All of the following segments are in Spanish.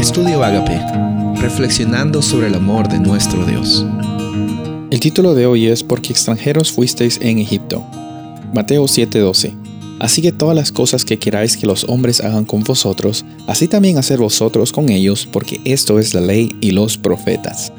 Estudio Agape, reflexionando sobre el amor de nuestro Dios. El título de hoy es Porque extranjeros fuisteis en Egipto. Mateo 7:12. Así que todas las cosas que queráis que los hombres hagan con vosotros, así también hacer vosotros con ellos, porque esto es la ley y los profetas.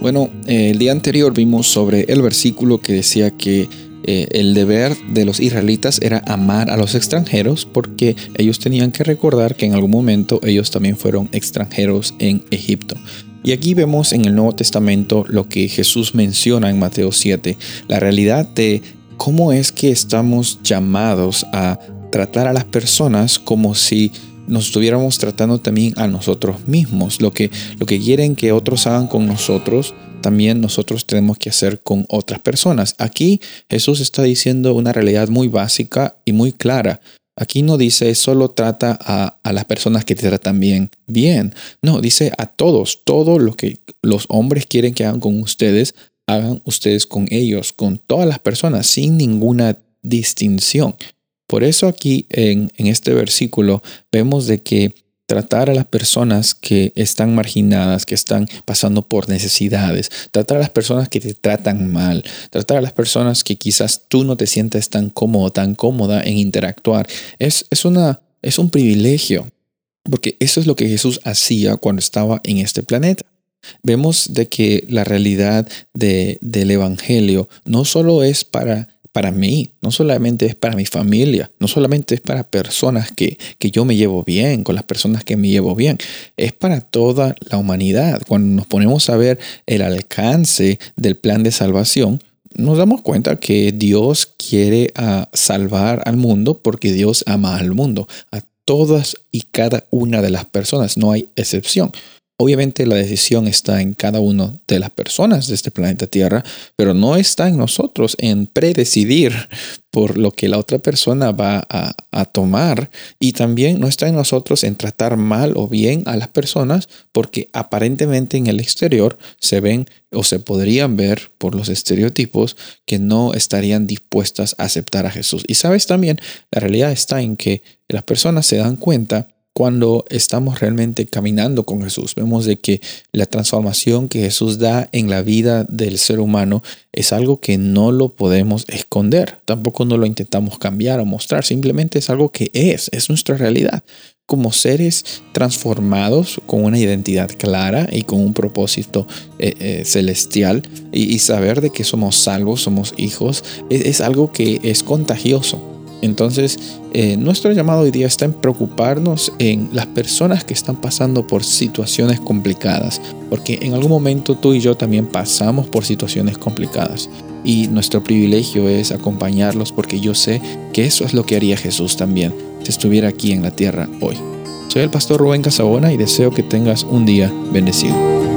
Bueno, el día anterior vimos sobre el versículo que decía que eh, el deber de los israelitas era amar a los extranjeros porque ellos tenían que recordar que en algún momento ellos también fueron extranjeros en Egipto. Y aquí vemos en el Nuevo Testamento lo que Jesús menciona en Mateo 7, la realidad de cómo es que estamos llamados a tratar a las personas como si nos estuviéramos tratando también a nosotros mismos. Lo que, lo que quieren que otros hagan con nosotros, también nosotros tenemos que hacer con otras personas. Aquí Jesús está diciendo una realidad muy básica y muy clara. Aquí no dice solo trata a, a, las personas que te tratan bien, bien. No, dice a todos, todo lo que los hombres quieren que hagan con ustedes, hagan ustedes con ellos, con todas las personas, sin ninguna distinción. Por eso aquí en, en este versículo vemos de que tratar a las personas que están marginadas, que están pasando por necesidades, tratar a las personas que te tratan mal, tratar a las personas que quizás tú no te sientes tan cómodo, tan cómoda en interactuar, es, es, una, es un privilegio, porque eso es lo que Jesús hacía cuando estaba en este planeta. Vemos de que la realidad de, del Evangelio no solo es para para mí, no solamente es para mi familia, no solamente es para personas que, que, yo me llevo bien, con las personas que me llevo bien, es para toda la humanidad. Cuando nos ponemos a ver el alcance del plan de salvación, nos damos cuenta que Dios quiere ah, salvar al mundo porque Dios ama al mundo, a todas y cada una de las personas, no hay excepción. Obviamente la decisión está en cada una de las personas de este planeta Tierra, pero no está en nosotros en predecidir por lo que la otra persona va a, tomar y también no está en nosotros en tratar mal o bien a las personas porque aparentemente en el exterior se ven o se podrían ver por los estereotipos que no estarían dispuestas a aceptar a Jesús. Y sabes también, la realidad está en que las personas se dan cuenta cuando estamos realmente caminando con Jesús. Vemos de que la transformación que Jesús da en la vida del ser humano es algo que no lo podemos esconder, tampoco no lo intentamos cambiar o mostrar, simplemente es algo que es, es nuestra realidad. Como seres transformados con una identidad clara y con un propósito eh, eh, celestial y, saber de que somos salvos, somos hijos, es algo que es contagioso entonces, eh, nuestro llamado hoy día está en preocuparnos en las personas que están pasando por situaciones complicadas, porque en algún momento tú y yo también pasamos por situaciones complicadas. Y nuestro privilegio es acompañarlos porque yo sé que eso es lo que haría Jesús también si estuviera aquí en la tierra hoy. Soy el pastor Rubén Casabona y deseo que tengas un día bendecido.